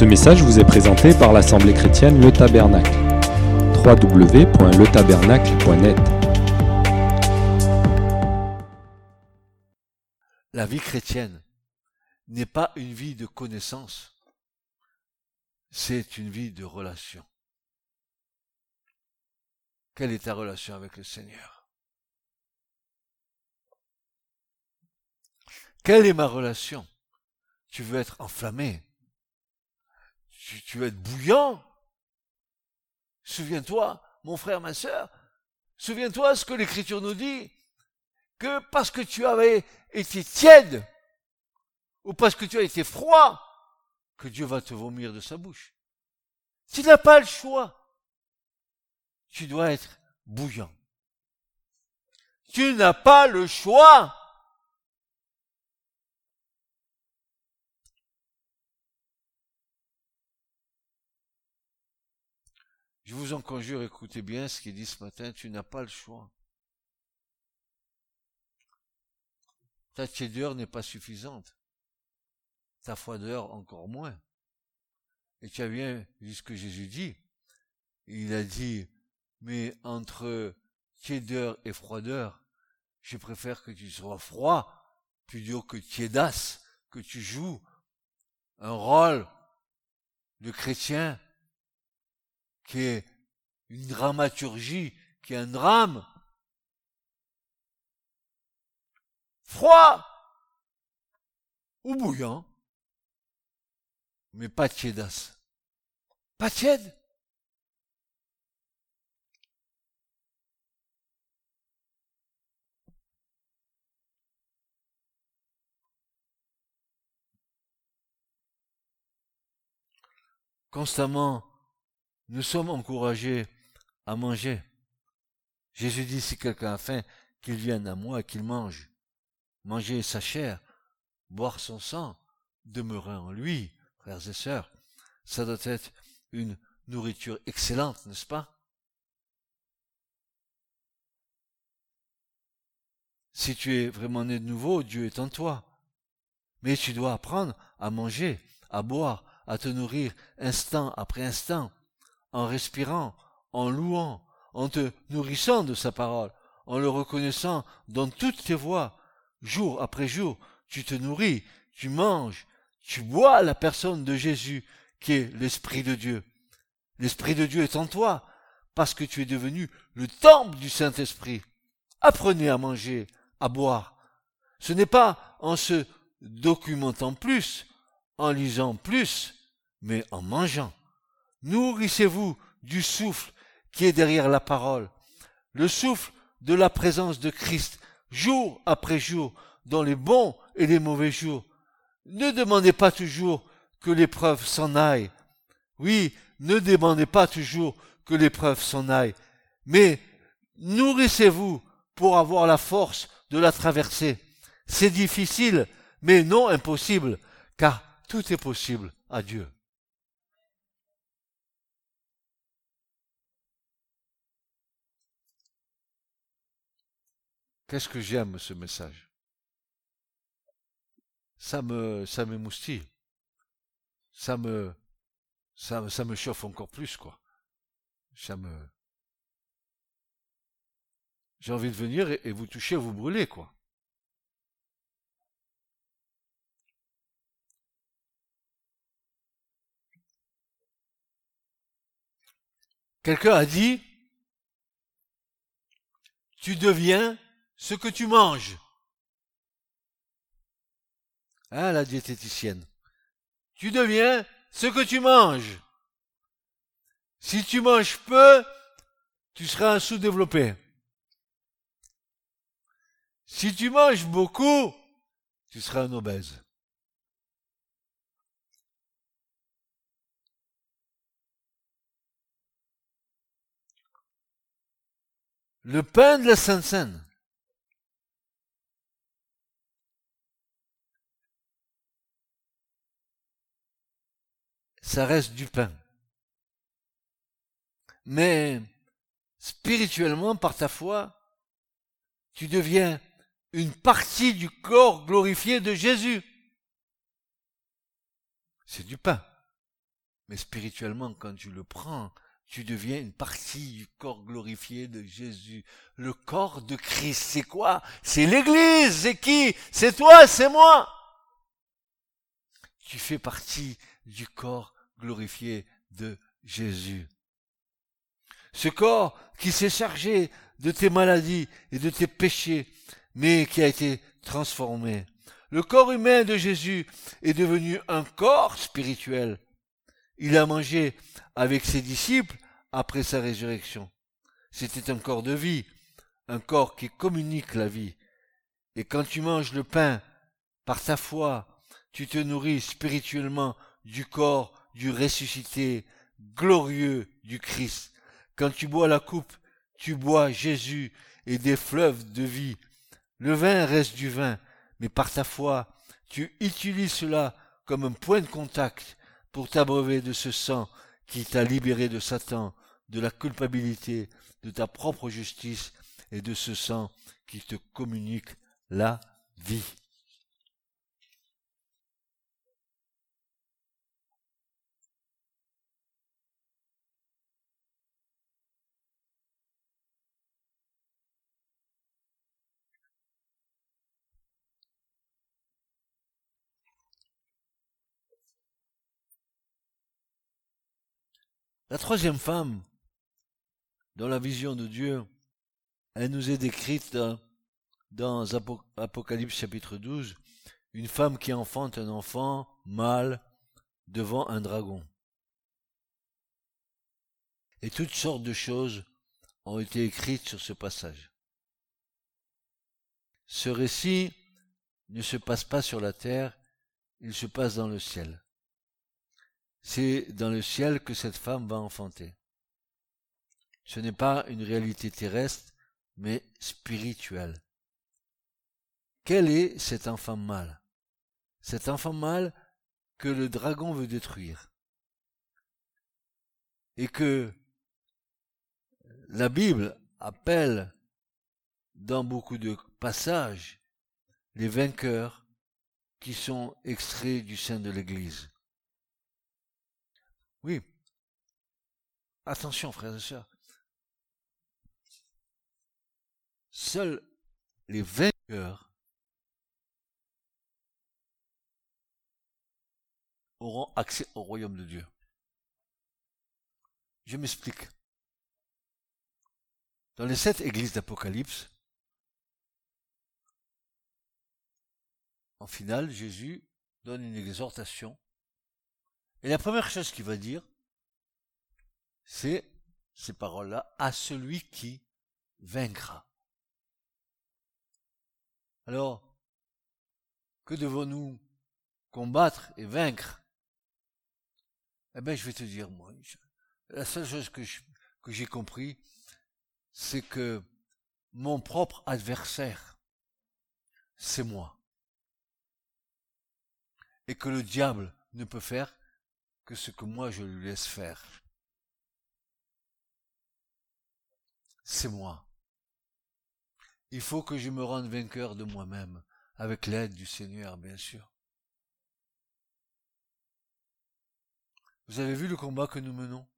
Ce message vous est présenté par l'Assemblée chrétienne Le Tabernacle. www.letabernacle.net La vie chrétienne n'est pas une vie de connaissance, c'est une vie de relation. Quelle est ta relation avec le Seigneur? Quelle est ma relation? Tu veux être enflammé? Tu, veux être bouillant Souviens-toi, mon frère, ma sœur, souviens-toi ce que l'Écriture nous dit, que parce que tu avais été tiède, ou parce que tu as été froid, que Dieu va te vomir de sa bouche. Tu n'as pas le choix. Tu dois être bouillant. Tu n'as pas le choix. Je vous en conjure, écoutez bien ce qu'il dit ce matin, tu n'as pas le choix. Ta tiédeur n'est pas suffisante. Ta froideur encore moins. Et tu as bien vu ce que Jésus dit. Il a dit, mais entre tiédeur et froideur, je préfère que tu sois froid plutôt que tiédasse, que tu joues un rôle de chrétien qui est une dramaturgie, qui est un drame. Froid ou bouillant, mais pas tiédasse. Pas tiède. Constamment, nous sommes encouragés à manger. Jésus dit, si quelqu'un a faim, qu'il vienne à moi et qu'il mange. Manger sa chair, boire son sang, demeurer en lui, frères et sœurs. Ça doit être une nourriture excellente, n'est-ce pas? Si tu es vraiment né de nouveau, Dieu est en toi. Mais tu dois apprendre à manger, à boire, à te nourrir instant après instant en respirant, en louant, en te nourrissant de sa parole, en le reconnaissant dans toutes tes voies, jour après jour, tu te nourris, tu manges, tu bois la personne de Jésus qui est l'Esprit de Dieu. L'Esprit de Dieu est en toi parce que tu es devenu le temple du Saint-Esprit. Apprenez à manger, à boire. Ce n'est pas en se documentant plus, en lisant plus, mais en mangeant. Nourrissez-vous du souffle qui est derrière la parole, le souffle de la présence de Christ, jour après jour, dans les bons et les mauvais jours. Ne demandez pas toujours que l'épreuve s'en aille. Oui, ne demandez pas toujours que l'épreuve s'en aille, mais nourrissez-vous pour avoir la force de la traverser. C'est difficile, mais non impossible, car tout est possible à Dieu. Qu'est-ce que j'aime ce message? Ça me ça m'émoustille. Ça me chauffe encore plus quoi. Ça me J'ai envie de venir et, et vous toucher, vous brûler quoi. Quelqu'un a dit, tu deviens ce que tu manges. Hein, la diététicienne. Tu deviens ce que tu manges. Si tu manges peu, tu seras un sous-développé. Si tu manges beaucoup, tu seras un obèse. Le pain de la Sainte ça reste du pain. Mais spirituellement, par ta foi, tu deviens une partie du corps glorifié de Jésus. C'est du pain. Mais spirituellement, quand tu le prends, tu deviens une partie du corps glorifié de Jésus. Le corps de Christ, c'est quoi? C'est l'Église, c'est qui? C'est toi, c'est moi. Tu fais partie du corps glorifié de Jésus. Ce corps qui s'est chargé de tes maladies et de tes péchés, mais qui a été transformé. Le corps humain de Jésus est devenu un corps spirituel. Il a mangé avec ses disciples après sa résurrection. C'était un corps de vie, un corps qui communique la vie. Et quand tu manges le pain par ta foi, tu te nourris spirituellement du corps du ressuscité glorieux du Christ. Quand tu bois la coupe, tu bois Jésus et des fleuves de vie. Le vin reste du vin, mais par ta foi, tu utilises cela comme un point de contact pour t'abreuver de ce sang qui t'a libéré de Satan, de la culpabilité, de ta propre justice et de ce sang qui te communique la vie. La troisième femme, dans la vision de Dieu, elle nous est décrite dans, Apocalypse chapitre 12, une femme qui enfante un enfant mâle devant un dragon. Et toutes sortes de choses ont été écrites sur ce passage. Ce récit ne se passe pas sur la terre, il se passe dans le ciel c'est dans le ciel que cette femme va enfanter. Ce n'est pas une réalité terrestre, mais spirituelle. Quel est cet enfant mâle? Cet enfant mâle que le dragon veut détruire. Et que la Bible appelle dans beaucoup de passages les vainqueurs qui sont extraits du sein de l'Église. Oui. Attention, frères et sœurs. Seuls les vainqueurs auront accès au royaume de Dieu. Je m'explique. Dans les sept églises d'Apocalypse, en finale, Jésus donne une exhortation et la première chose qu'il va dire, c'est ces paroles-là, à celui qui vaincra. Alors, que devons-nous combattre et vaincre? Eh bien, je vais te dire, moi, la seule chose que, que j'ai compris, c'est que mon propre adversaire, c'est moi. Et que le diable ne peut faire que ce que moi je lui laisse faire. C'est moi. Il faut que je me rende vainqueur de moi-même, avec l'aide du Seigneur, bien sûr. Vous avez vu le combat que nous menons?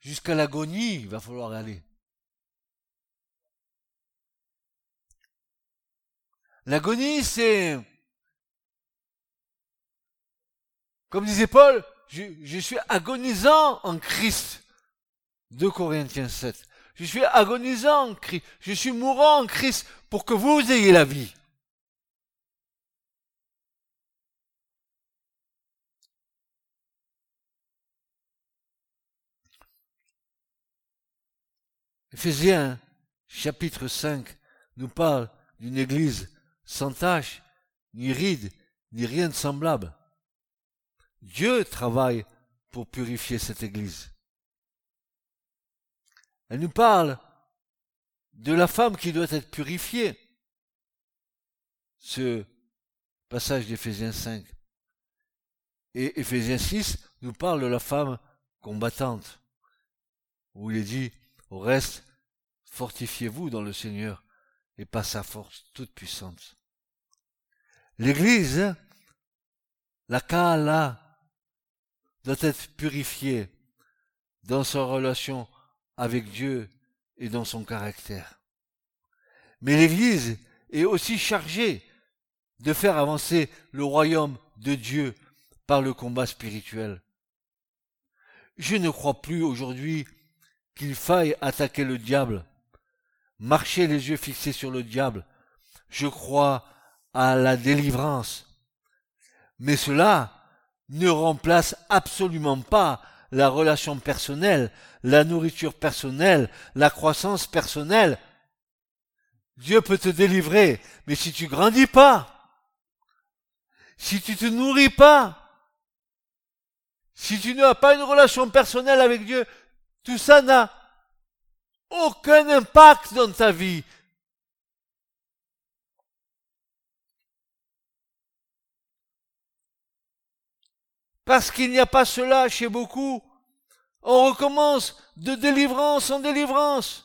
Jusqu'à l'agonie, il va falloir aller. L'agonie, c'est Comme disait Paul, je, suis agonisant en Christ. 2 Corinthiens 7. Je suis agonisant en Christ. Je suis mourant en Christ pour que vous ayez la vie. Éphésiens chapitre 5 nous parle d'une église sans tache, ni ride, ni rien de semblable. Dieu travaille pour purifier cette Église. Elle nous parle de la femme qui doit être purifiée. Ce passage d'Éphésiens 5. Et Éphésiens 6 nous parle de la femme combattante, où il est dit, au reste, fortifiez-vous dans le Seigneur et pas sa force toute puissante. L'Église, la Kala, doit être purifié dans sa relation avec Dieu et dans son caractère. Mais l'Église est aussi chargée de faire avancer le royaume de Dieu par le combat spirituel. Je ne crois plus aujourd'hui qu'il faille attaquer le diable, marcher les yeux fixés sur le diable. Je crois à la délivrance. Mais cela ne remplace absolument pas la relation personnelle, la nourriture personnelle, la croissance personnelle. Dieu peut te délivrer, mais si tu grandis pas, si tu te nourris pas, si tu n'as pas une relation personnelle avec Dieu, tout ça n'a aucun impact dans ta vie. Parce qu'il n'y a pas cela chez beaucoup. On recommence de délivrance en délivrance.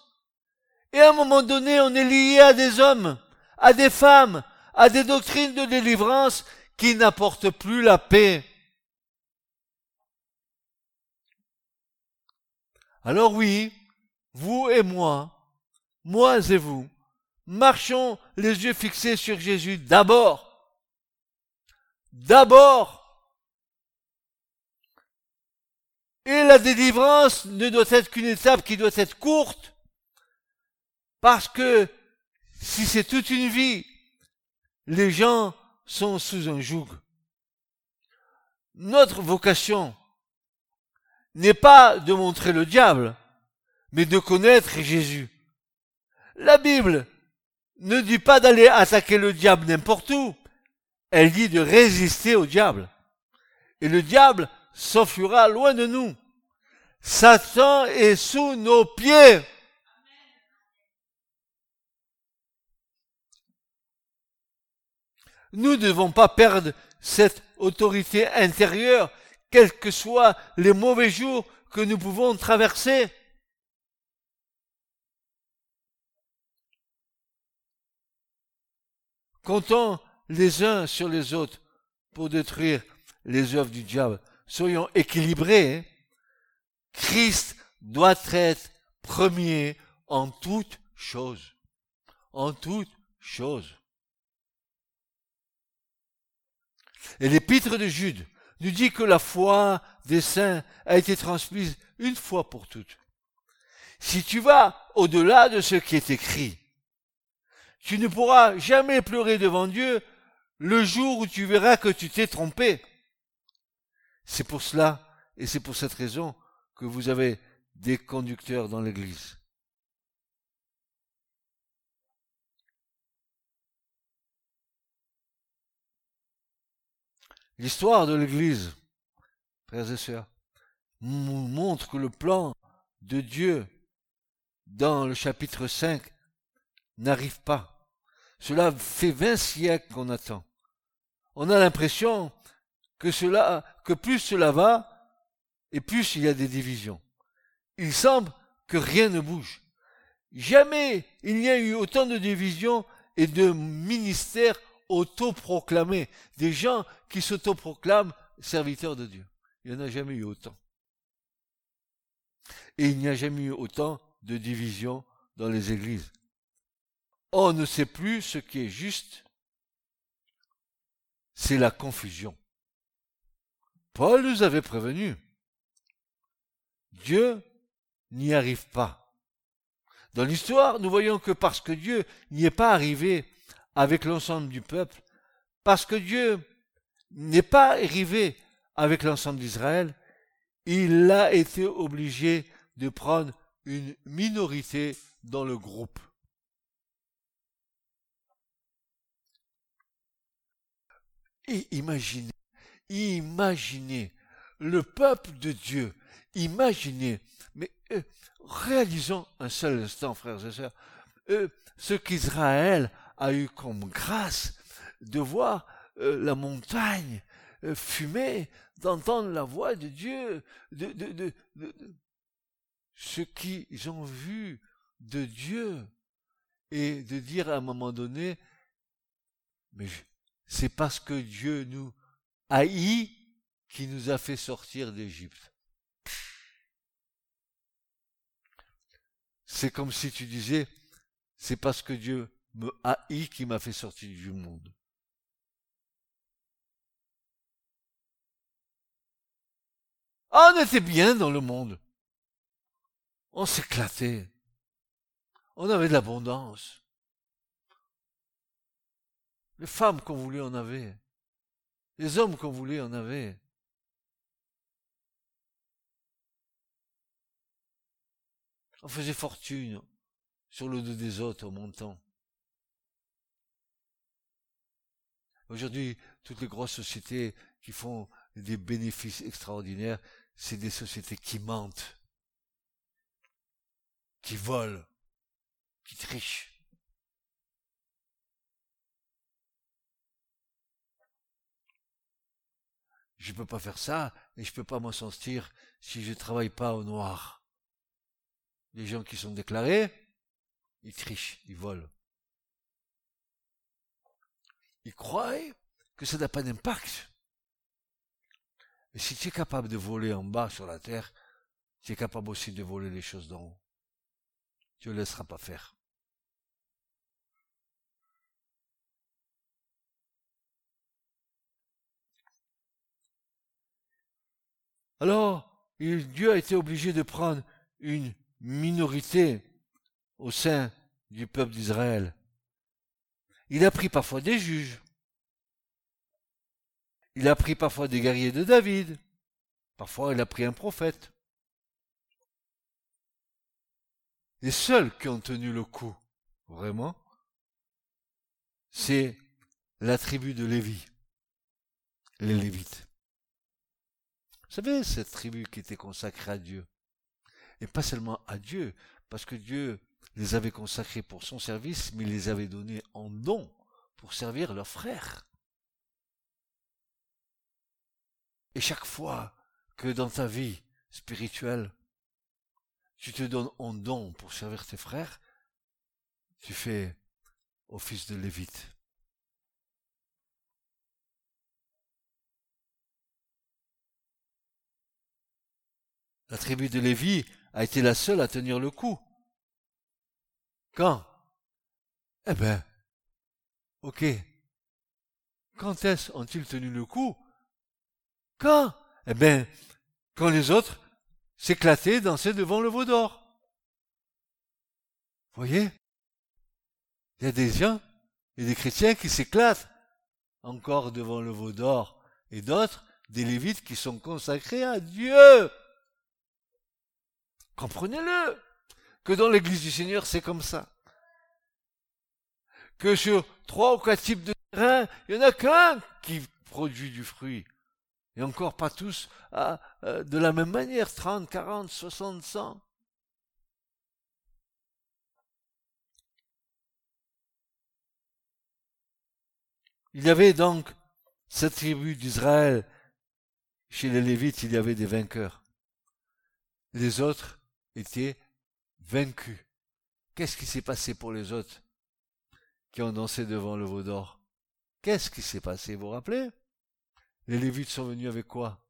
Et à un moment donné, on est lié à des hommes, à des femmes, à des doctrines de délivrance qui n'apportent plus la paix. Alors oui, vous et moi, moi et vous, marchons les yeux fixés sur Jésus d'abord. D'abord. Et la délivrance ne doit être qu'une étape qui doit être courte. Parce que si c'est toute une vie, les gens sont sous un joug. Notre vocation n'est pas de montrer le diable, mais de connaître Jésus. La Bible ne dit pas d'aller attaquer le diable n'importe où. Elle dit de résister au diable. Et le diable s'enfuira loin de nous. Satan est sous nos pieds. Nous ne devons pas perdre cette autorité intérieure, quels que soient les mauvais jours que nous pouvons traverser. Comptons les uns sur les autres pour détruire les œuvres du diable. Soyons équilibrés. Christ doit être premier en toutes choses. En toutes choses. Et l'épître de Jude nous dit que la foi des saints a été transmise une fois pour toutes. Si tu vas au-delà de ce qui est écrit, tu ne pourras jamais pleurer devant Dieu le jour où tu verras que tu t'es trompé. C'est pour cela, et c'est pour cette raison, que vous avez des conducteurs dans l'Église. L'histoire de l'Église, frères et sœurs, montre que le plan de Dieu dans le chapitre 5 n'arrive pas. Cela fait vingt siècles qu'on attend. On a l'impression que cela, que plus cela va, et plus il y a des divisions. Il semble que rien ne bouge. Jamais il n'y a eu autant de divisions et de ministères autoproclamés, des gens qui s'autoproclament serviteurs de Dieu. Il n'y en a jamais eu autant. Et il n'y a jamais eu autant de divisions dans les églises. On ne sait plus ce qui est juste. C'est la confusion. Paul nous avait prévenu. Dieu n'y arrive pas. Dans l'histoire, nous voyons que parce que Dieu n'y est pas arrivé avec l'ensemble du peuple, parce que Dieu n'est pas arrivé avec l'ensemble d'Israël, il a été obligé de prendre une minorité dans le groupe. Et imaginez, imaginez le peuple de Dieu, imaginez, mais euh, réalisons un seul instant, frères et sœurs, euh, ce qu'Israël a eu comme grâce de voir euh, la montagne fumer, d'entendre la voix de Dieu, de, de, de, de ce qu'ils ont vu de Dieu, et de dire à un moment donné, mais c'est parce que Dieu nous haït qui nous a fait sortir d'Égypte. C'est comme si tu disais, c'est parce que Dieu me haït qui m'a fait sortir du monde. Ah, on était bien dans le monde. On s'éclatait. On avait de l'abondance. Les femmes qu'on voulait, on avait. Les hommes qu'on voulait, on avait. On faisait fortune sur le dos des autres en montant. Aujourd'hui, toutes les grosses sociétés qui font des bénéfices extraordinaires, c'est des sociétés qui mentent, qui volent, qui trichent. Je ne peux pas faire ça et je ne peux pas m'en sortir si je ne travaille pas au noir. Les gens qui sont déclarés, ils trichent, ils volent. Ils croient que ça n'a pas d'impact. Mais si tu es capable de voler en bas sur la terre, tu es capable aussi de voler les choses d'en haut. Tu ne laisseras pas faire. Alors, Dieu a été obligé de prendre une minorité au sein du peuple d'Israël. Il a pris parfois des juges. Il a pris parfois des guerriers de David. Parfois, il a pris un prophète. Les seuls qui ont tenu le coup, vraiment, c'est la tribu de Lévi, les Lévites. Vous savez, cette tribu qui était consacrée à Dieu et pas seulement à Dieu, parce que Dieu les avait consacrés pour son service, mais il les avait donnés en don pour servir leurs frères. Et chaque fois que dans ta vie spirituelle, tu te donnes en don pour servir tes frères, tu fais office de lévite. La tribu de Lévi a été la seule à tenir le coup. Quand? Eh ben, ok. Quand est-ce ont-ils tenu le coup? Quand? Eh ben, quand les autres s'éclataient, dansaient devant le veau d'or. Voyez? Il y a des gens et des chrétiens qui s'éclatent encore devant le veau d'or et d'autres, des lévites qui sont consacrés à Dieu. Comprenez-le. Que dans l'église du Seigneur, c'est comme ça. Que sur trois ou quatre types de terrain, il n'y en a qu'un qui produit du fruit. Et encore pas tous à, euh, de la même manière, 30, 40, 60, 100. Il y avait donc cette tribu d'Israël. Chez les Lévites, il y avait des vainqueurs. Les autres, étaient vaincus. Qu'est-ce qui s'est passé pour les autres qui ont dansé devant le veau d'or? Qu'est-ce qui s'est passé, vous vous rappelez? Les Lévites sont venus avec quoi?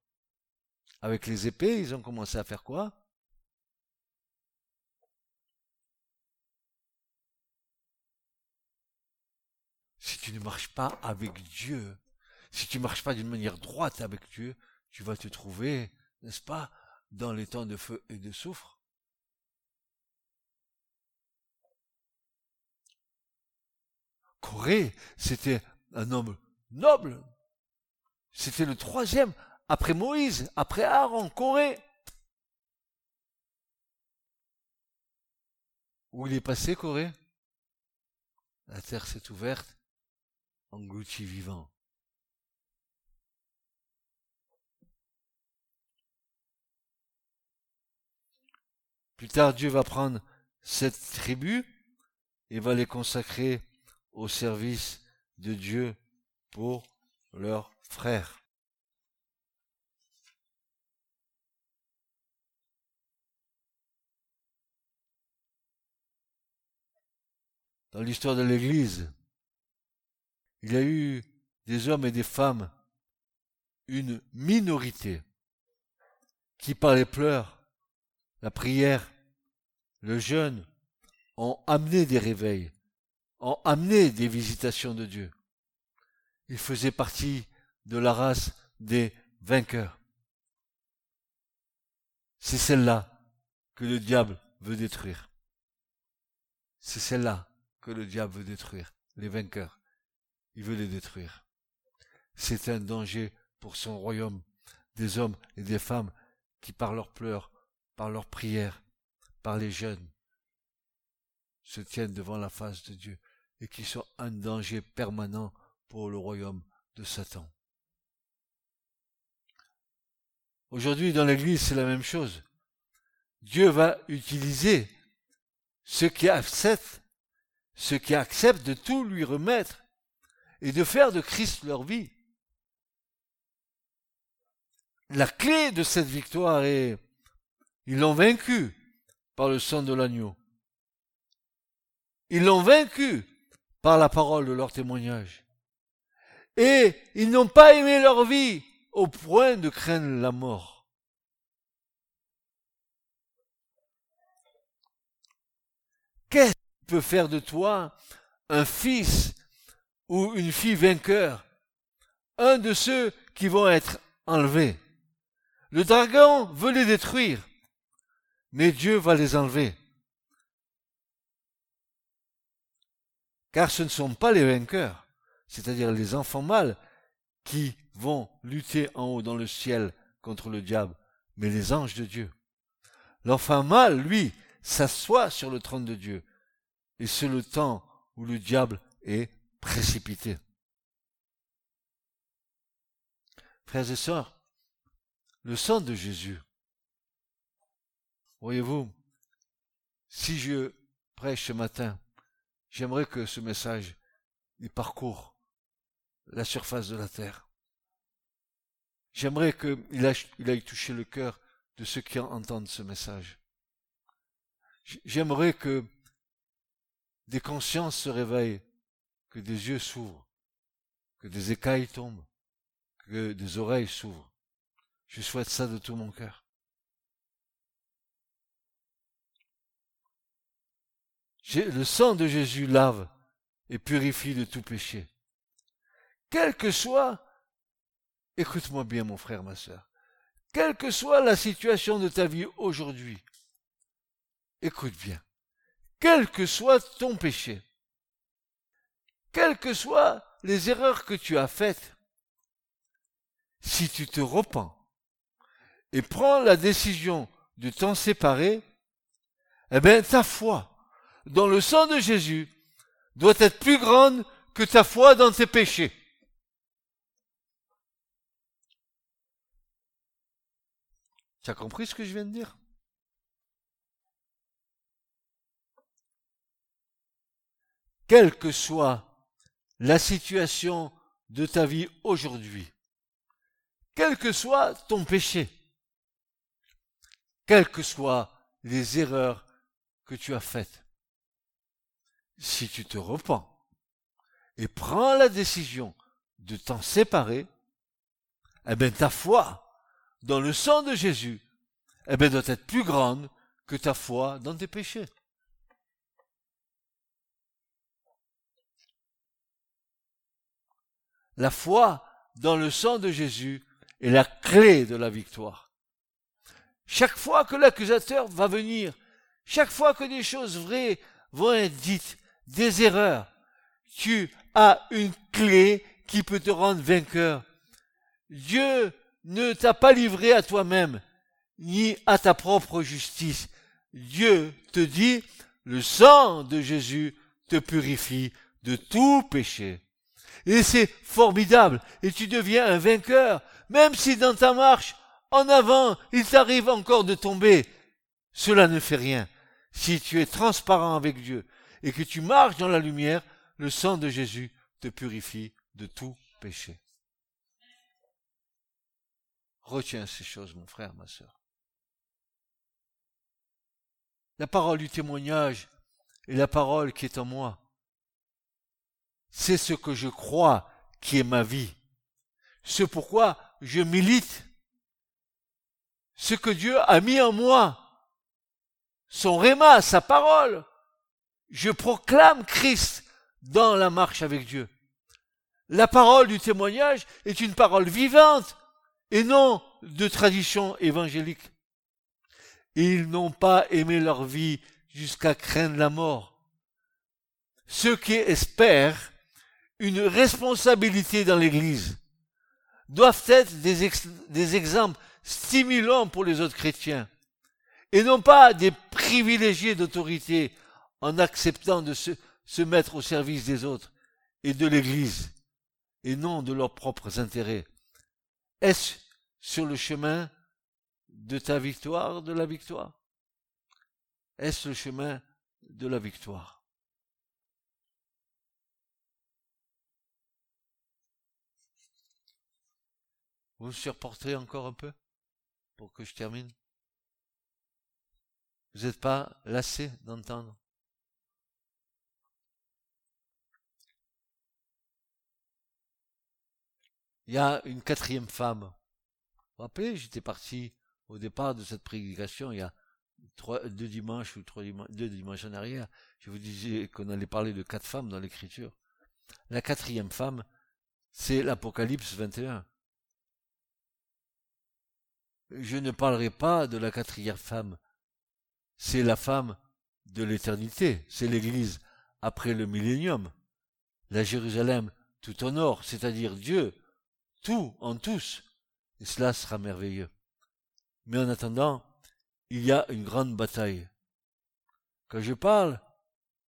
Avec les épées, ils ont commencé à faire quoi? Si tu ne marches pas avec Dieu, si tu ne marches pas d'une manière droite avec Dieu, tu vas te trouver, n'est-ce pas, dans les temps de feu et de soufre. Corée, c'était un homme noble. C'était le troisième après Moïse, après Aaron, Corée. Où il est passé, Corée? La terre s'est ouverte, englouti vivant. Plus tard, Dieu va prendre cette tribu et va les consacrer au service de Dieu pour leurs frères. Dans l'histoire de l'Église, il y a eu des hommes et des femmes une minorité qui par les pleurs, la prière, le jeûne, ont amené des réveils, ont amené des visitations de Dieu. Il faisait partie de la race des vainqueurs. C'est celle-là que le diable veut détruire. C'est celle-là que le diable veut détruire, les vainqueurs. Il veut les détruire. C'est un danger pour son royaume, des hommes et des femmes qui par leurs pleurs, par leurs prières, par les jeunes, se tiennent devant la face de Dieu et qui sont un danger permanent pour le royaume de Satan. Aujourd'hui, dans l'Église, c'est la même chose. Dieu va utiliser ceux qui acceptent, ceux qui acceptent de tout lui remettre et de faire de Christ leur vie. La clé de cette victoire est, ils l'ont vaincu par le sang de l'agneau. Ils l'ont vaincu par la parole de leur témoignage. Et ils n'ont pas aimé leur vie au point de craindre la mort. Qu'est-ce qui peut faire de toi un fils ou une fille vainqueur, un de ceux qui vont être enlevés Le dragon veut les détruire, mais Dieu va les enlever. Car ce ne sont pas les vainqueurs, c'est-à-dire les enfants mâles, qui vont lutter en haut dans le ciel contre le diable, mais les anges de Dieu. L'enfant mâle, lui, s'assoit sur le trône de Dieu. Et c'est le temps où le diable est précipité. Frères et sœurs, le sang de Jésus, voyez-vous, si je prêche ce matin, j'aimerais que ce message il parcourt la surface de la terre. J'aimerais qu'il aille, il aille toucher le cœur de ceux qui entendent ce message. J'aimerais que des consciences se réveillent, que des yeux s'ouvrent, que des écailles tombent, que des oreilles s'ouvrent. Je souhaite ça de tout mon cœur. Le sang de Jésus lave et purifie de tout péché. Quel que soit Écoute-moi bien, mon frère, ma sœur. Quelle que soit la situation de ta vie aujourd'hui, écoute bien. Quel que soit ton péché, quelles que soient les erreurs que tu as faites, si tu te repens et prends la décision de t'en séparer, eh bien, ta foi dans le sang de Jésus doit être plus grande que ta foi dans tes péchés. Tu as compris ce que je viens de dire? Quelle que soit la situation de ta vie aujourd'hui, quel que soit ton péché, quelles que soient les erreurs que tu as faites, si tu te repens et prends la décision de t'en séparer, eh bien ta foi dans le sang de Jésus, eh bien, doit être plus grande que ta foi dans tes péchés. La foi dans le sang de Jésus est la clé de la victoire. Chaque fois que l'accusateur va venir, chaque fois que des choses vraies vont être dites, des erreurs, tu as une clé qui peut te rendre vainqueur. Dieu ne t'a pas livré à toi-même, ni à ta propre justice. Dieu te dit, le sang de Jésus te purifie de tout péché. Et c'est formidable, et tu deviens un vainqueur, même si dans ta marche, en avant, il t'arrive encore de tomber. Cela ne fait rien. Si tu es transparent avec Dieu et que tu marches dans la lumière, le sang de Jésus te purifie de tout péché. Retiens ces choses, mon frère, ma sœur. La parole du témoignage est la parole qui est en moi. C'est ce que je crois qui est ma vie. C'est pourquoi je milite ce que Dieu a mis en moi. Son réma, sa parole. Je proclame Christ dans la marche avec Dieu. La parole du témoignage est une parole vivante et non de tradition évangélique. Ils n'ont pas aimé leur vie jusqu'à craindre la mort. Ceux qui espèrent une responsabilité dans l'Église doivent être des, des exemples stimulants pour les autres chrétiens et non pas des privilégiés d'autorité en acceptant de se, mettre au service des autres et de l'Église et non de leurs propres intérêts. Est-ce sur le chemin de ta victoire, de la victoire? Est-ce le chemin de la victoire? Vous me surportez encore un peu pour que je termine? Vous n'êtes pas lassé d'entendre Il y a une quatrième femme. Vous vous rappelez, j'étais parti au départ de cette prédication il y a trois, deux dimanches ou trois dimanches, deux dimanches en arrière. Je vous disais qu'on allait parler de quatre femmes dans l'écriture. La quatrième femme, c'est l'Apocalypse 21. Je ne parlerai pas de la quatrième femme. C'est la femme de l'éternité. C'est l'église après le millénium. La Jérusalem tout en or, c'est-à-dire Dieu, tout en tous, et cela sera merveilleux. Mais en attendant, il y a une grande bataille. Quand je parle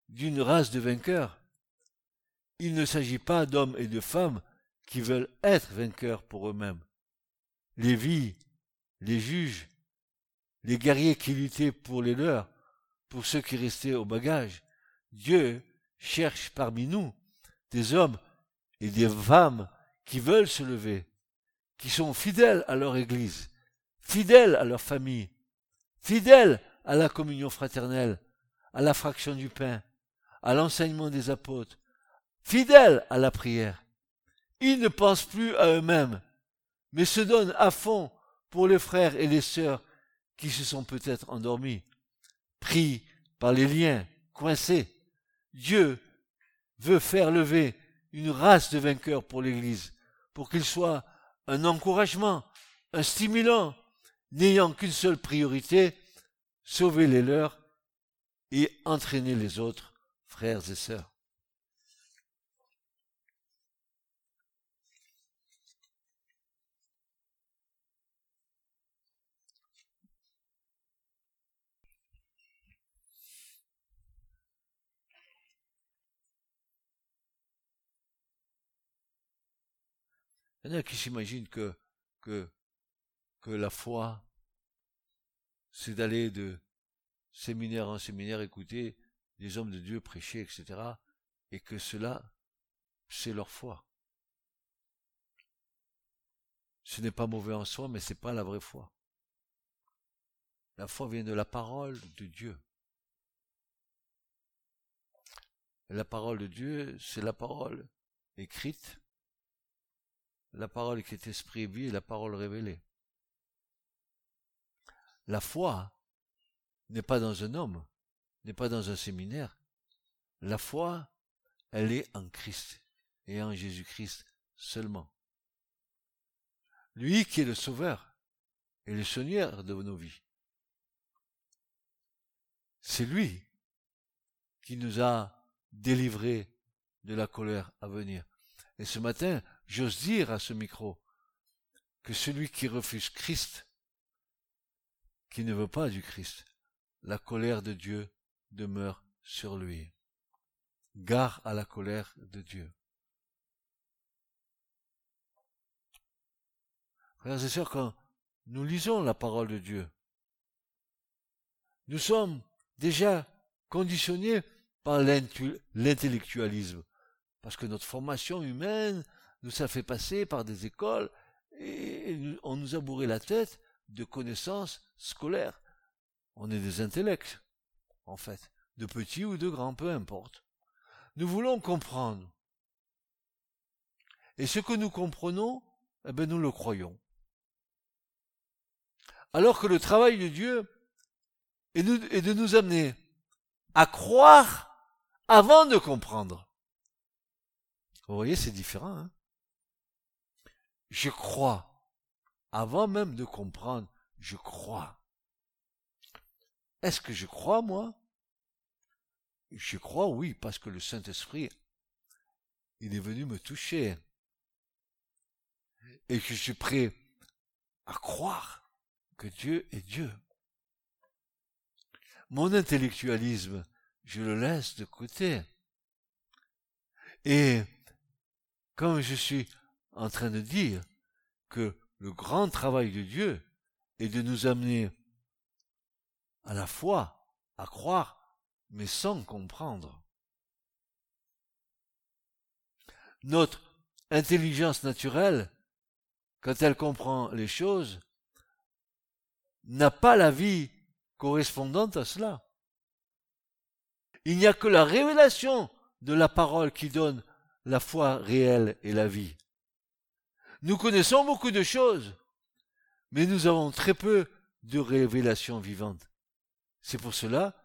d'une race de vainqueurs, il ne s'agit pas d'hommes et de femmes qui veulent être vainqueurs pour eux-mêmes. Les vies, les juges, les guerriers qui luttaient pour les leurs, pour ceux qui restaient au bagage. Dieu cherche parmi nous des hommes et des femmes qui veulent se lever, qui sont fidèles à leur Église, fidèles à leur famille, fidèles à la communion fraternelle, à la fraction du pain, à l'enseignement des apôtres, fidèles à la prière. Ils ne pensent plus à eux-mêmes, mais se donnent à fond pour les frères et les sœurs qui se sont peut-être endormis, pris par les liens, coincés. Dieu veut faire lever une race de vainqueurs pour l'Église, pour qu'il soit un encouragement, un stimulant, n'ayant qu'une seule priorité, sauver les leurs et entraîner les autres, frères et sœurs. Il y en a qui s'imaginent que, la foi, c'est d'aller de séminaire en séminaire écouter des hommes de Dieu prêcher, etc. Et que cela, c'est leur foi. Ce n'est pas mauvais en soi, mais c'est pas la vraie foi. La foi vient de la parole de Dieu. la parole de Dieu, c'est la parole écrite la parole qui est esprit et vie et la parole révélée. La foi n'est pas dans un homme, n'est pas dans un séminaire. La foi, elle est en Christ et en Jésus-Christ seulement. Lui qui est le Sauveur et le Seigneur de nos vies. C'est lui qui nous a délivrés de la colère à venir. Et ce matin, j'ose dire à ce micro que celui qui refuse Christ, qui ne veut pas du Christ, la colère de Dieu demeure sur lui. Gare à la colère de Dieu. Frères et sœurs, quand nous lisons la parole de Dieu, nous sommes déjà conditionnés par l'intellectualisme, parce que notre formation humaine nous a fait passer par des écoles et on nous a bourré la tête de connaissances scolaires. On est des intellects, en fait, de petits ou de grands, peu importe. Nous voulons comprendre. Et ce que nous comprenons, eh ben nous le croyons. Alors que le travail de Dieu est de nous amener à croire avant de comprendre. Vous voyez, c'est différent. Hein je crois. Avant même de comprendre, je crois. Est-ce que je crois, moi? Je crois, oui, parce que le Saint-Esprit, il est venu me toucher. Et je suis prêt à croire que Dieu est Dieu. Mon intellectualisme, je le laisse de côté. Et comme je suis en train de dire que le grand travail de Dieu est de nous amener à la foi, à croire, mais sans comprendre. Notre intelligence naturelle, quand elle comprend les choses, n'a pas la vie correspondante à cela. Il n'y a que la révélation de la parole qui donne la foi réelle et la vie. Nous connaissons beaucoup de choses, mais nous avons très peu de révélations vivantes. C'est pour cela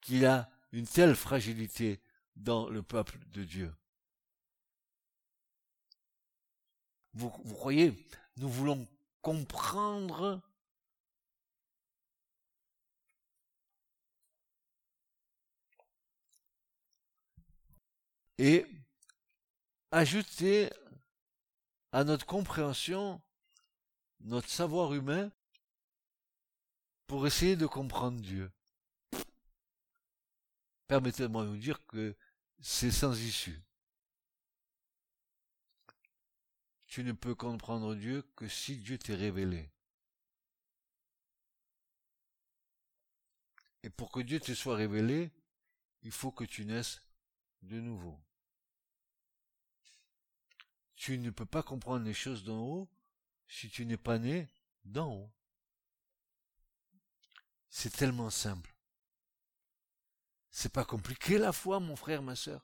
qu'il y a une telle fragilité dans le peuple de Dieu. Vous, vous croyez, nous voulons comprendre et ajouter à notre compréhension, notre savoir humain, pour essayer de comprendre Dieu. Permettez-moi de vous dire que c'est sans issue. Tu ne peux comprendre Dieu que si Dieu t'est révélé. Et pour que Dieu te soit révélé, il faut que tu naisses de nouveau. Tu ne peux pas comprendre les choses d'en haut si tu n'es pas né d'en haut. C'est tellement simple. C'est pas compliqué la foi, mon frère, ma sœur.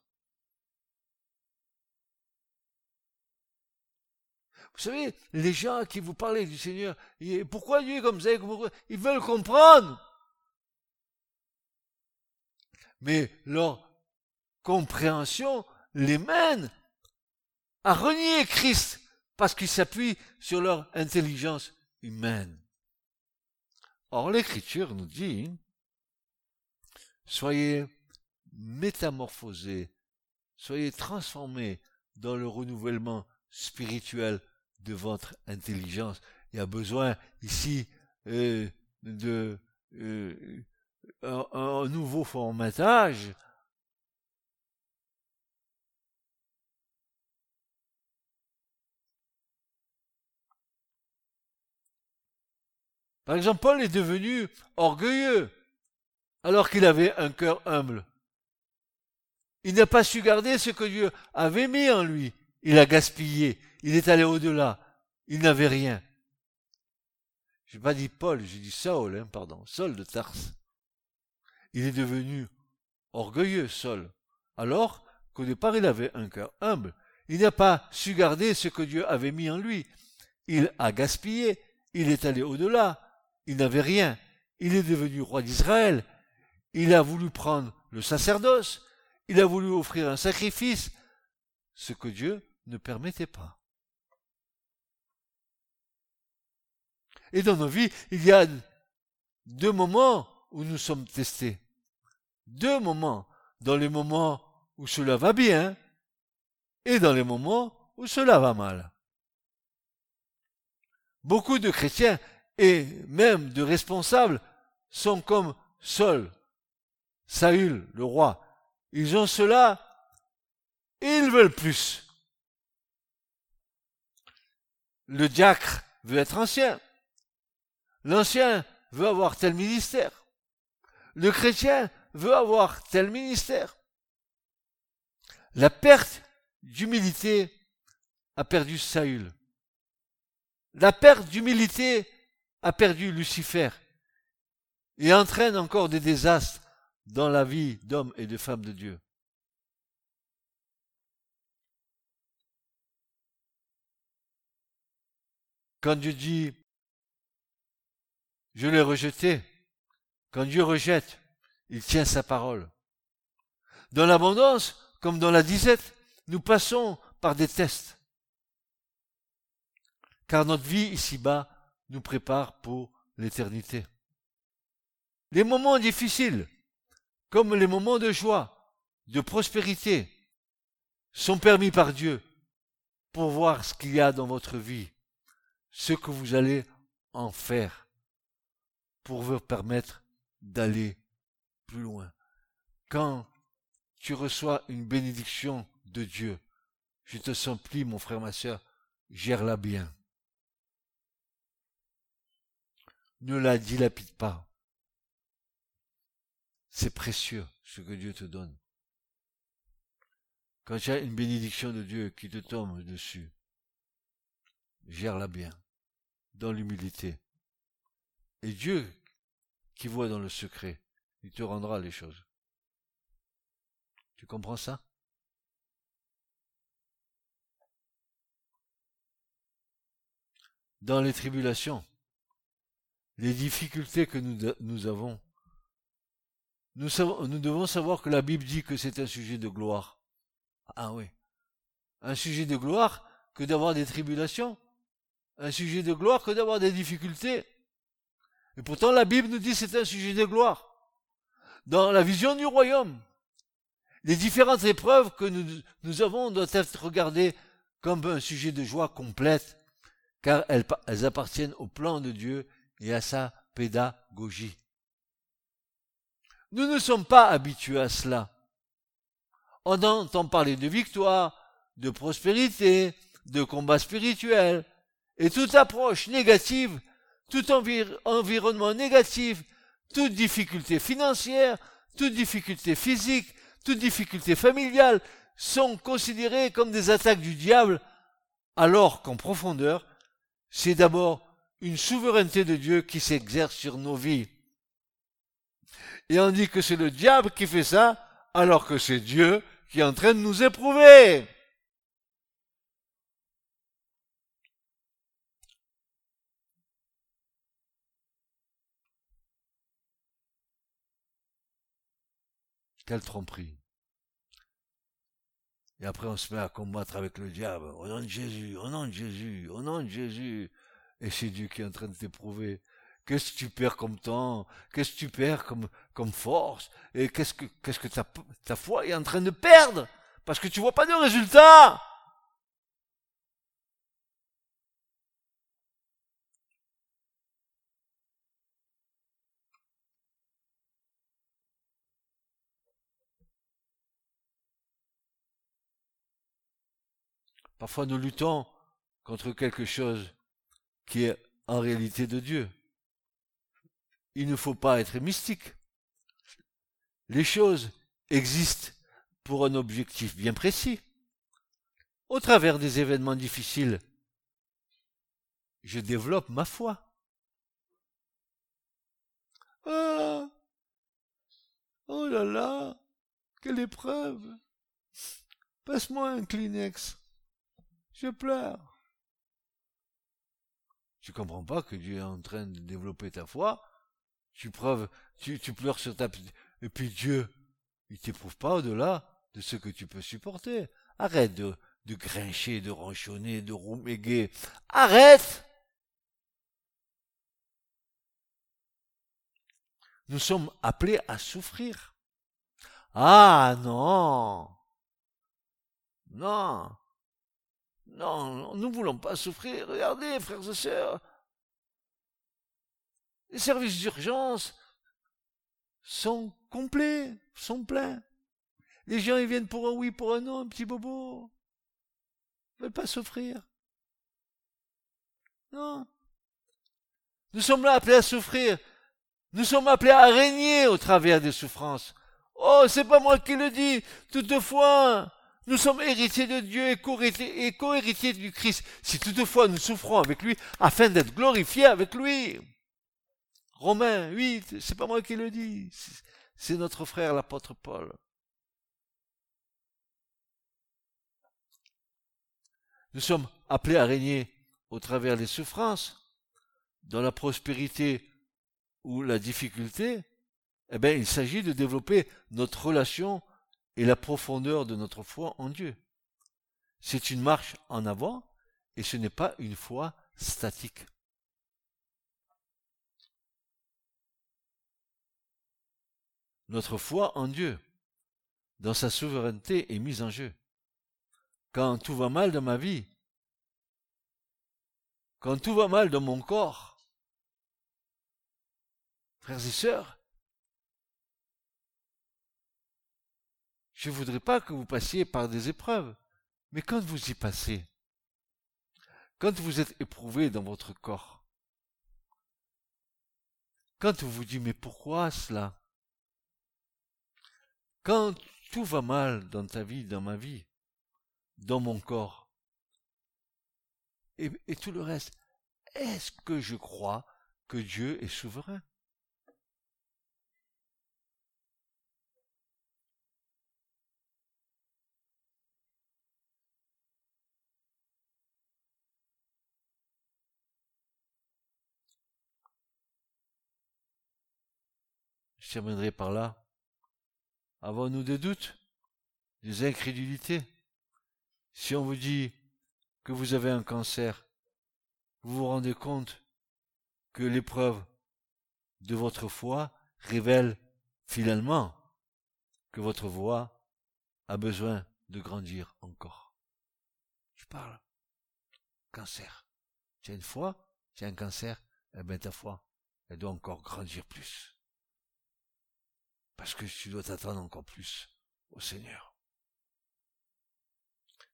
Vous savez, les gens qui vous parlent du Seigneur, pourquoi Dieu comme ça Ils veulent comprendre. Mais leur compréhension les mène à renier Christ parce qu'ils s'appuient sur leur intelligence humaine. Or, l'Écriture nous dit, soyez métamorphosés, soyez transformés dans le renouvellement spirituel de votre intelligence. Il y a besoin ici euh, euh, nouveau formatage Par exemple, Paul est devenu orgueilleux alors qu'il avait un cœur humble. Il n'a pas su garder ce que Dieu avait mis en lui. Il a gaspillé. Il est allé au-delà. Il n'avait rien. Je n'ai pas dit Paul, j'ai dit Saul, hein, pardon, Saul de Tarse. Il est devenu orgueilleux, Saul, alors qu'au départ il avait un cœur humble. Il n'a pas su garder ce que Dieu avait mis en lui. Il a gaspillé, il est allé au-delà, il n'avait rien. Il est devenu roi d'Israël. Il a voulu prendre le sacerdoce. Il a voulu offrir un sacrifice, ce que Dieu ne permettait pas. Et dans nos vies, il y a deux moments où nous sommes testés. Deux moments. Dans les moments où cela va bien et dans les moments où cela va mal. Beaucoup de chrétiens et même de responsables sont comme Saul, Saül, le roi. Ils ont cela et ils veulent plus. Le diacre veut être ancien. L'ancien veut avoir tel ministère. Le chrétien veut avoir tel ministère. La perte d'humilité a perdu Saül. La perte d'humilité a perdu Lucifer et entraîne encore des désastres dans la vie d'hommes et de femmes de Dieu. Quand Dieu dit je l'ai rejeté. Quand Dieu rejette, il tient sa parole. Dans l'abondance, comme dans la disette, nous passons par des tests. Car notre vie ici-bas nous prépare pour l'éternité. Les moments difficiles, comme les moments de joie, de prospérité, sont permis par Dieu pour voir ce qu'il y a dans votre vie, ce que vous allez en faire, pour vous permettre d'aller plus loin. Quand tu reçois une bénédiction de Dieu, je te supplie, mon frère, ma soeur, gère-la bien. Ne la dilapide pas. C'est précieux ce que Dieu te donne. Quand tu as une bénédiction de Dieu qui te tombe dessus, gère-la bien, dans l'humilité. Et Dieu, qui voit dans le secret, il te rendra les choses. Tu comprends ça? Dans les tribulations, les difficultés que nous, avons, nous, devons savoir que la Bible dit que c'est un sujet de gloire. Ah oui. Un sujet de gloire que d'avoir des tribulations. Un sujet de gloire que d'avoir des difficultés. Et pourtant la Bible nous dit que c'est un sujet de gloire. Dans la vision du royaume, les différentes épreuves que nous, avons doivent être regardées comme un sujet de joie complète, car elles appartiennent au plan de Dieu et à sa pédagogie. Nous ne sommes pas habitués à cela. On entend parler de victoire, de prospérité, de combat spirituel, et toute approche négative, tout environnement négatif, toute difficulté financière, toute difficulté physique, toute difficulté familiale sont considérées comme des attaques du diable, alors qu'en profondeur, c'est d'abord une souveraineté de Dieu qui s'exerce sur nos vies. Et on dit que c'est le diable qui fait ça, alors que c'est Dieu qui est en train de nous éprouver. Quelle tromperie. Et après, on se met à combattre avec le diable. Au nom de Jésus, au nom de Jésus, au nom de Jésus. Et c'est Dieu qui est en train de t'éprouver. Qu'est-ce que tu perds comme temps? Qu'est-ce que tu perds comme, comme force? Et qu'est-ce que, qu'est-ce que ta, ta foi est en train de perdre? Parce que tu vois pas de résultat. Parfois nous luttons contre quelque chose qui est en réalité de Dieu. Il ne faut pas être mystique. Les choses existent pour un objectif bien précis. Au travers des événements difficiles, je développe ma foi. Ah Oh là là Quelle épreuve Passe-moi un Kleenex. Je pleure. Tu comprends pas que Dieu est en train de développer ta foi. Tu preuves, tu, tu pleures sur ta et puis Dieu, il t'éprouve pas au-delà de ce que tu peux supporter. Arrête de, de grincher, de ronchonner, de rouméguer. Arrête! Nous sommes appelés à souffrir. Ah non! Non! Non, nous ne voulons pas souffrir. Regardez, frères et sœurs, les services d'urgence sont complets, sont pleins. Les gens, ils viennent pour un oui, pour un non, un petit bobo. Ils veulent pas souffrir. Non. Nous sommes là appelés à souffrir. Nous sommes appelés à régner au travers des souffrances. Oh, c'est pas moi qui le dis. Toutefois, nous sommes héritiers de Dieu et co-héritiers du Christ, si toutefois nous souffrons avec lui, afin d'être glorifiés avec lui. Romains 8, c'est pas moi qui le dis, c'est notre frère l'apôtre Paul. Nous sommes appelés à régner au travers des souffrances, dans la prospérité ou la difficulté, eh bien, il s'agit de développer notre relation et la profondeur de notre foi en Dieu. C'est une marche en avant et ce n'est pas une foi statique. Notre foi en Dieu, dans sa souveraineté, est mise en jeu. Quand tout va mal dans ma vie, quand tout va mal dans mon corps, frères et sœurs, je ne voudrais pas que vous passiez par des épreuves, mais quand vous y passez, quand vous êtes éprouvé dans votre corps, quand vous vous dites mais pourquoi cela? Quand tout va mal dans ta vie, dans ma vie, dans mon corps, et, et tout le reste, est-ce que je crois que Dieu est souverain? Je terminerai par là. Avons-nous des doutes, des incrédulités? Si on vous dit que vous avez un cancer, vous vous rendez compte que l'épreuve de votre foi révèle finalement que votre voix a besoin de grandir encore. Je parle. Cancer. Tu as une foi, tu as un cancer, eh bien ta foi, elle doit encore grandir plus. Parce que tu dois t'attendre encore plus au Seigneur.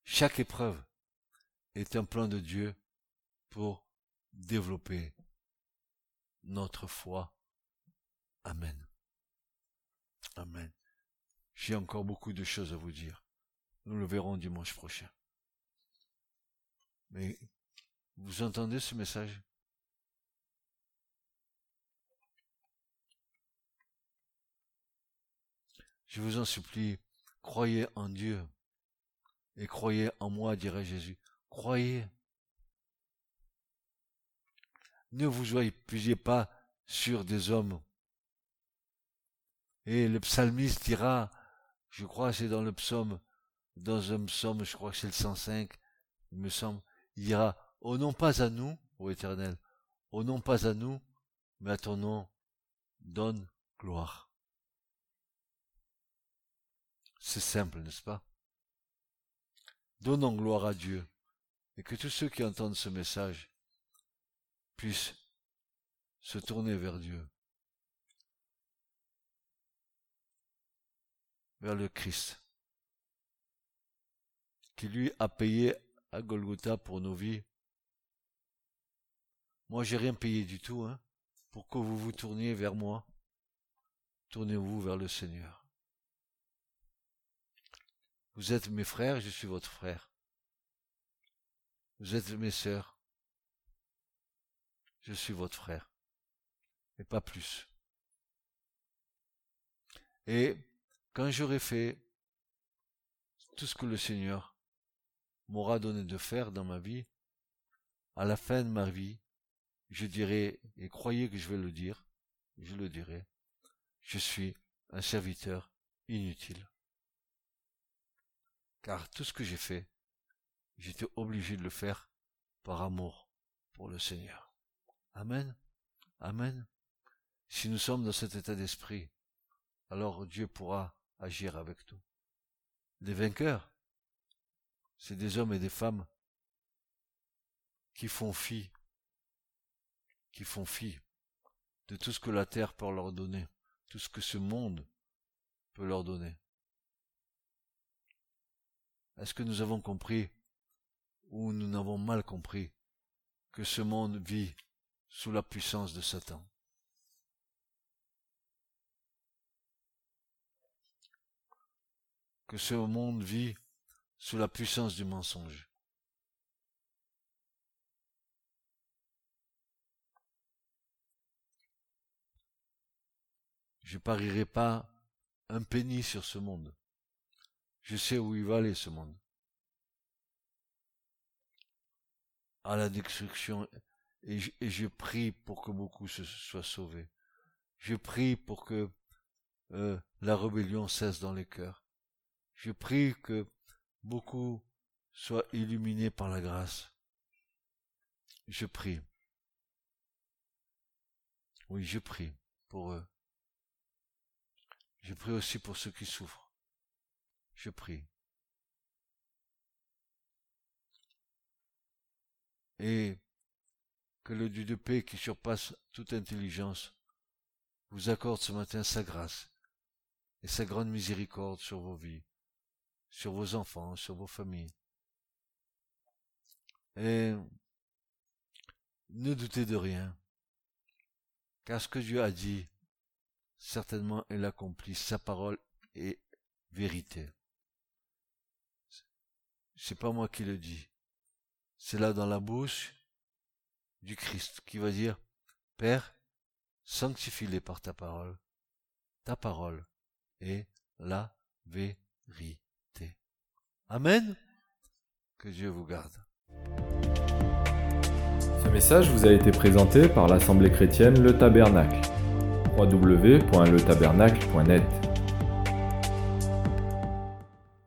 Chaque épreuve est un plan de Dieu pour développer notre foi. Amen. Amen. J'ai encore beaucoup de choses à vous dire. Nous le verrons dimanche prochain. Mais vous entendez ce message? Je vous en supplie, croyez en Dieu et croyez en moi, dirait Jésus. Croyez. Ne vous appuyez pas sur des hommes. Et le psalmiste dira, je crois c'est dans le psaume, dans un psaume, je crois que c'est le 105, il me semble, il dira, oh non pas à nous, ô éternel, oh non pas à nous, mais à ton nom, donne gloire. C'est simple, n'est-ce pas? Donnons gloire à Dieu et que tous ceux qui entendent ce message puissent se tourner vers Dieu, vers le Christ, qui lui a payé à Golgotha pour nos vies. Moi, j'ai rien payé du tout, hein, pour que vous vous tourniez vers moi. Tournez-vous vers le Seigneur. Vous êtes mes frères, je suis votre frère. Vous êtes mes sœurs. Je suis votre frère. Et pas plus. Et quand j'aurai fait tout ce que le Seigneur m'aura donné de faire dans ma vie, à la fin de ma vie, je dirai, et croyez que je vais le dire, je le dirai, je suis un serviteur inutile. Car tout ce que j'ai fait, j'étais obligé de le faire par amour pour le Seigneur. Amen. Amen. Si nous sommes dans cet état d'esprit, alors Dieu pourra agir avec nous. Les vainqueurs, c'est des hommes et des femmes qui font fi, qui font fi de tout ce que la terre peut leur donner, tout ce que ce monde peut leur donner. Est-ce que nous avons compris ou nous n'avons mal compris que ce monde vit sous la puissance de Satan? Que ce monde vit sous la puissance du mensonge Je parierai pas un penny sur ce monde. Je sais où il va aller ce monde. À la destruction. Et je, prie pour que beaucoup se soient sauvés. Je prie pour que euh, la rébellion cesse dans les cœurs. Je prie que beaucoup soient illuminés par la grâce. Je prie. Oui, je prie pour eux. Je prie aussi pour ceux qui souffrent. Je prie. Et que le Dieu de paix qui surpasse toute intelligence vous accorde ce matin sa grâce et sa grande miséricorde sur vos vies, sur vos enfants, sur vos familles. Et ne doutez de rien, car ce que Dieu a dit, certainement il accomplit, sa parole est vérité. C'est pas moi qui le dis. C'est là dans la bouche du Christ qui va dire, Père, sanctifie-les par ta parole. Ta parole est la vérité. Amen. Que Dieu vous garde. Ce message vous a été présenté par l'Assemblée chrétienne Le Tabernacle. www.letabernacle.net